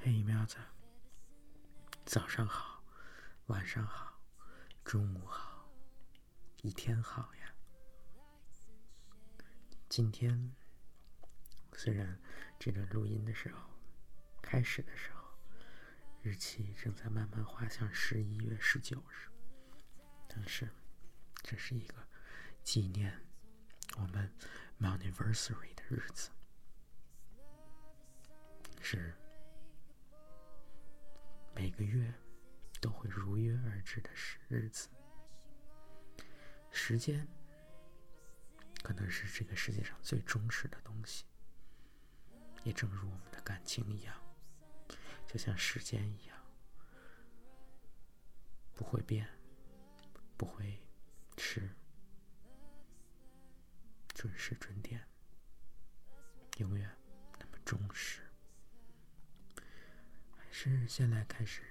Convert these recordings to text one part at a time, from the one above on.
嘿，喵子，早上好，晚上好，中午好，一天好呀。今天虽然这个录音的时候，开始的时候，日期正在慢慢滑向十一月十九日，但是这是一个纪念我们 anniversary 的日子，是。每个月都会如约而至的时日子，时间可能是这个世界上最忠实的东西，也正如我们的感情一样，就像时间一样，不会变，不会迟，准时准点，永远那么忠实。是，先来开始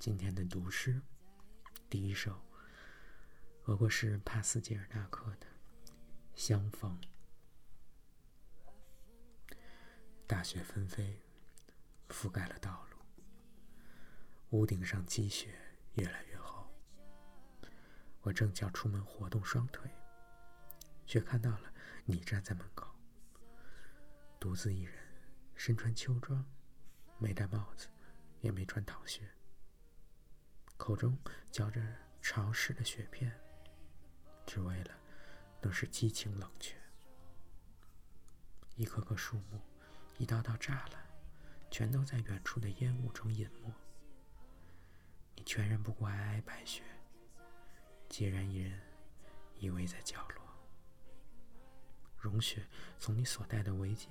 今天的读诗。第一首，俄国诗人帕斯捷尔纳克的《相逢》。大雪纷飞，覆盖了道路，屋顶上积雪越来越厚。我正巧出门活动双腿，却看到了你站在门口，独自一人，身穿秋装，没戴帽子。也没穿逃靴，口中嚼着潮湿的雪片，只为了能使激情冷却。一棵棵树木，一道道栅栏，全都在远处的烟雾中隐没。你全然不顾皑皑白雪，孑然一人，依偎在角落。融雪从你所戴的围巾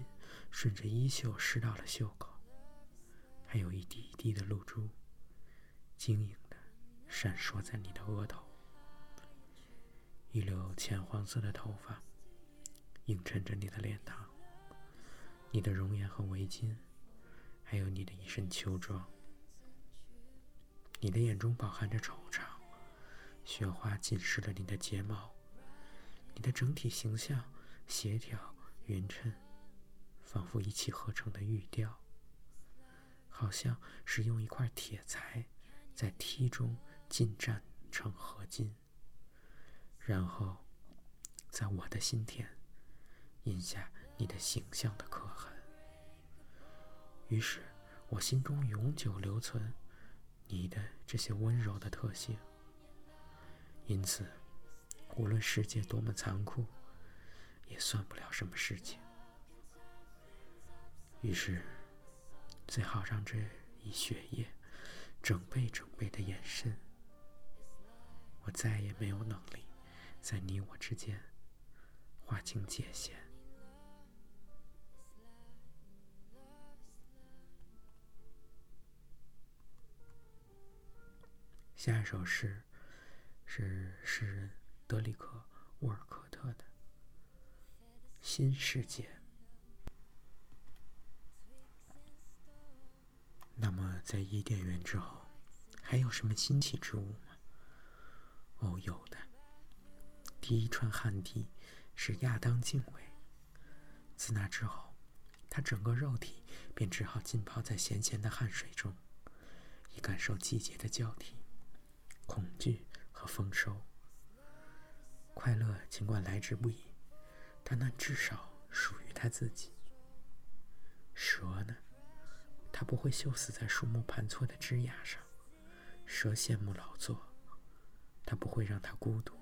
顺着衣袖湿到了袖口。还有一滴一滴的露珠，晶莹的闪烁在你的额头。一绺浅黄色的头发映衬着你的脸庞，你的容颜和围巾，还有你的一身秋装。你的眼中饱含着惆怅，雪花浸湿了你的睫毛。你的整体形象协调匀称，仿佛一气呵成的玉雕。好像是用一块铁材在梯中进站成合金，然后在我的心田印下你的形象的刻痕。于是我心中永久留存你的这些温柔的特性。因此，无论世界多么残酷，也算不了什么事情。于是。最好让这一血液整倍整倍的延伸。我再也没有能力在你我之间划清界限。下一首诗是诗人德里克·沃尔科特的《新世界》。那么，在伊甸园之后，还有什么新奇之物吗？哦，有的。第一串汗滴使亚当敬畏。自那之后，他整个肉体便只好浸泡在咸咸的汗水中，以感受季节的交替、恐惧和丰收。快乐尽管来之不易，但那至少属于他自己。蛇呢？它不会锈死在树木盘错的枝桠上，蛇羡慕劳作，它不会让它孤独。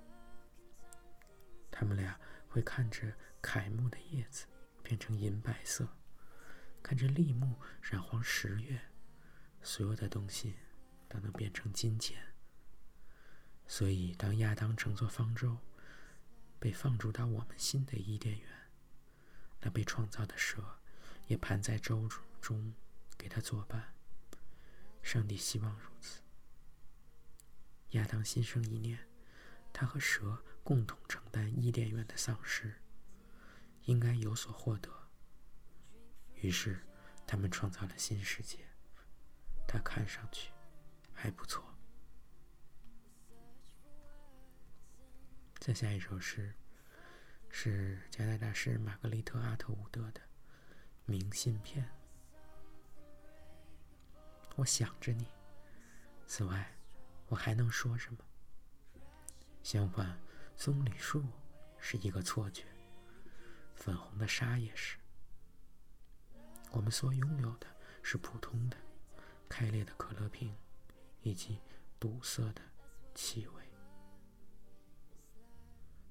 他们俩会看着楷木的叶子变成银白色，看着栎木染黄十月，所有的东西都能变成金钱。所以，当亚当乘坐方舟被放逐到我们新的伊甸园，那被创造的蛇也盘在舟中。给他作伴。上帝希望如此。亚当心生一念，他和蛇共同承担伊甸园的丧失，应该有所获得。于是，他们创造了新世界。它看上去还不错。再下一首诗，是加拿大诗人玛格丽特·阿特伍德的《明信片》。我想着你。此外，我还能说什么？相反，棕榈树是一个错觉，粉红的沙也是。我们所拥有的是普通的、开裂的可乐瓶，以及堵塞的气味，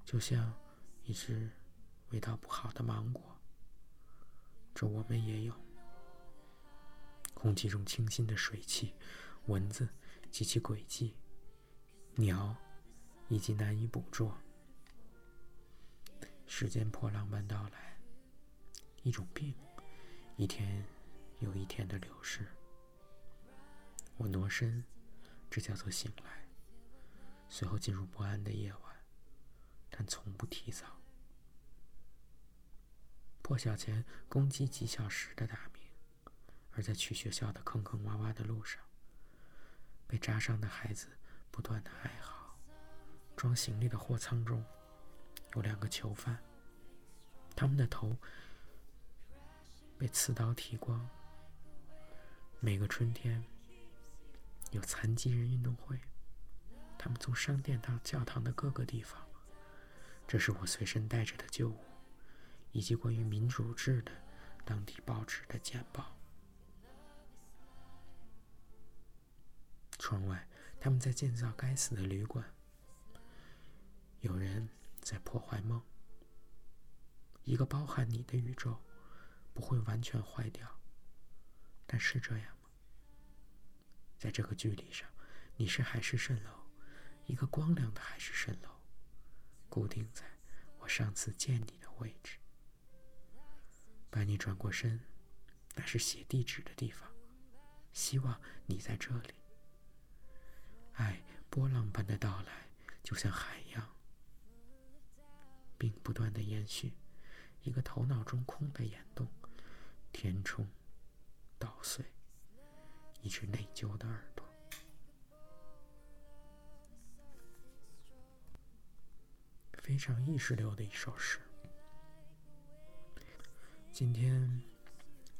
就像一只味道不好的芒果。这我们也有。空气中清新的水汽，蚊子及其轨迹，鸟以及难以捕捉。时间破浪般到来，一种病，一天又一天的流逝。我挪身，这叫做醒来，随后进入不安的夜晚，但从不提早。破晓前公鸡几小时的打鸣，而在去学校的坑坑洼洼的路上，被扎伤的孩子不断的哀嚎。装行李的货舱中有两个囚犯，他们的头被刺刀剃光。每个春天有残疾人运动会，他们从商店到教堂的各个地方。这是我随身带着的旧物。以及关于民主制的当地报纸的简报。窗外，他们在建造该死的旅馆。有人在破坏梦。一个包含你的宇宙不会完全坏掉，但是这样吗？在这个距离上，你是海市蜃楼，一个光亮的海市蜃楼，固定在我上次见你的位置。把你转过身，那是写地址的地方。希望你在这里。爱波浪般的到来，就像海洋，并不断的延续。一个头脑中空的眼洞，填充、捣碎，一只内疚的耳朵。非常意识流的一首诗。今天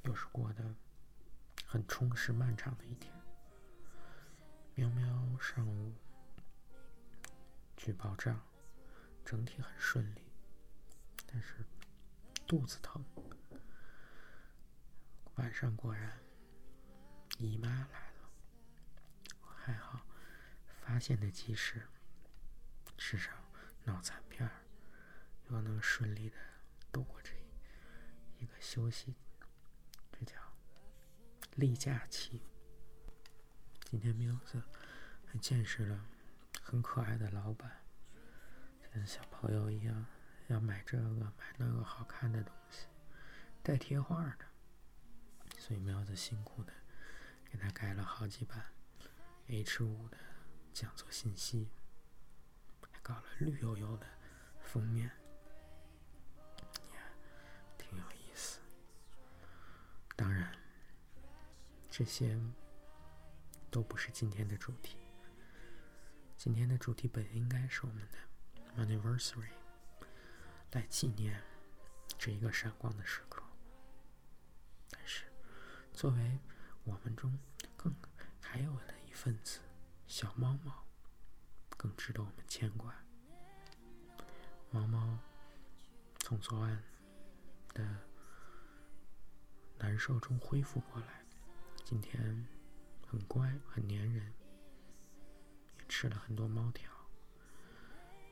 又是过得很充实、漫长的一天。喵喵上午去报账，整体很顺利，但是肚子疼。晚上果然姨妈来了，还好发现的及时，吃上脑残片儿，又能顺利的度过这。一个休息，这叫例假期。今天喵子还见识了很可爱的老板，像小朋友一样要买这个买那个好看的东西，带贴画的。所以喵子辛苦的给他改了好几版 H 五的讲座信息，还搞了绿油油的封面。挺有意思当然，这些都不是今天的主题。今天的主题本应该是我们的 anniversary，来纪念这一个闪光的时刻。但是，作为我们中更还有的一份子，小猫猫更值得我们牵挂。猫猫从昨晚的。难受中恢复过来，今天很乖，很粘人，也吃了很多猫条。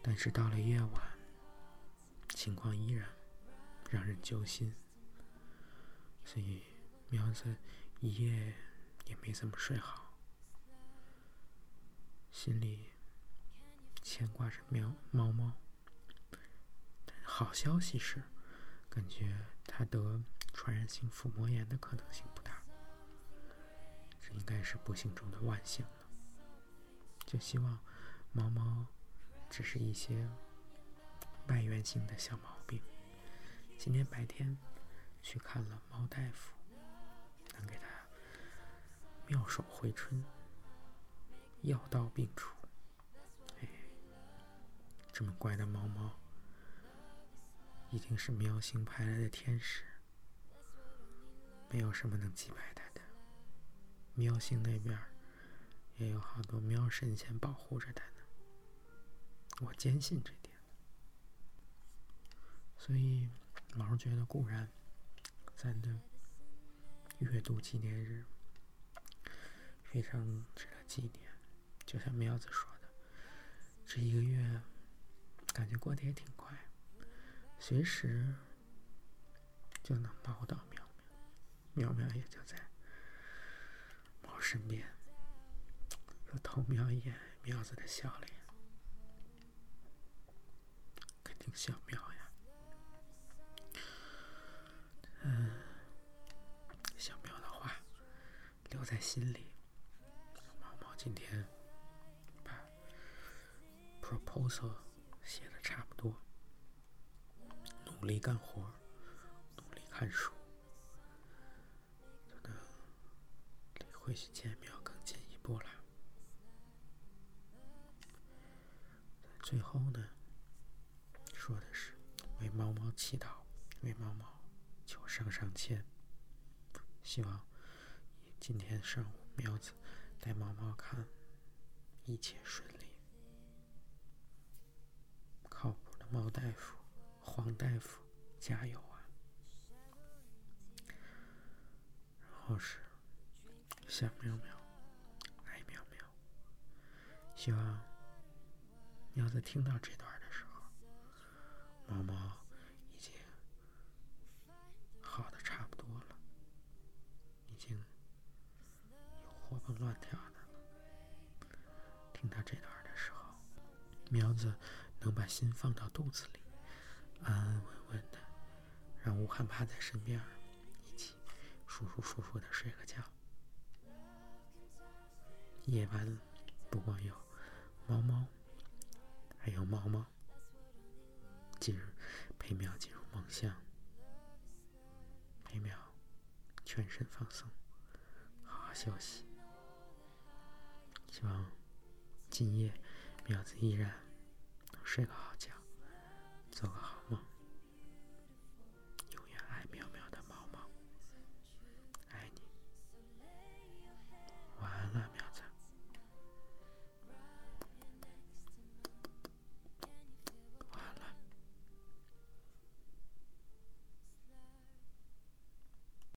但是到了夜晚，情况依然让人揪心，所以喵子一夜也没怎么睡好，心里牵挂着喵猫猫。好消息是，感觉它得。传染性腹膜炎的可能性，该是不幸中的万幸了。就希望猫猫只是一些外源性的小毛病。今天白天去看了猫大夫，能给它妙手回春，药到病除。哎，这么乖的猫猫，一定是喵星派来的天使。没有什么能击败他。喵星那边也有好多喵神仙保护着他呢。我坚信这点，所以毛觉得固然咱的阅读纪念日非常值得纪念，就像喵子说的，这一个月感觉过得也挺快，随时就能抱到喵喵，喵喵也就在身边，又偷瞄一眼喵子的笑脸。肯定小喵呀，嗯，小喵的话留在心里。毛毛今天把 proposal 写的差不多，努力干活，努力看书，离回去见喵更进一步了。最后呢？说的是为猫猫祈祷，为猫猫求上上签。希望今天上午喵子带猫猫看，一切顺利。靠谱的猫大夫，黄大夫，加油啊！然后是小喵喵，爱喵喵。希望喵子听到这段的时候。猫猫已经好的差不多了，已经活蹦乱跳的。听到这段的时候，苗子能把心放到肚子里，安安稳稳的，让武汉趴在身边，一起舒舒服服的睡个觉。夜晚不光有猫猫，还有猫猫。进入陪苗进入梦乡，陪苗全身放松，好好休息。希望今夜苗子依然能睡个好觉，做个好。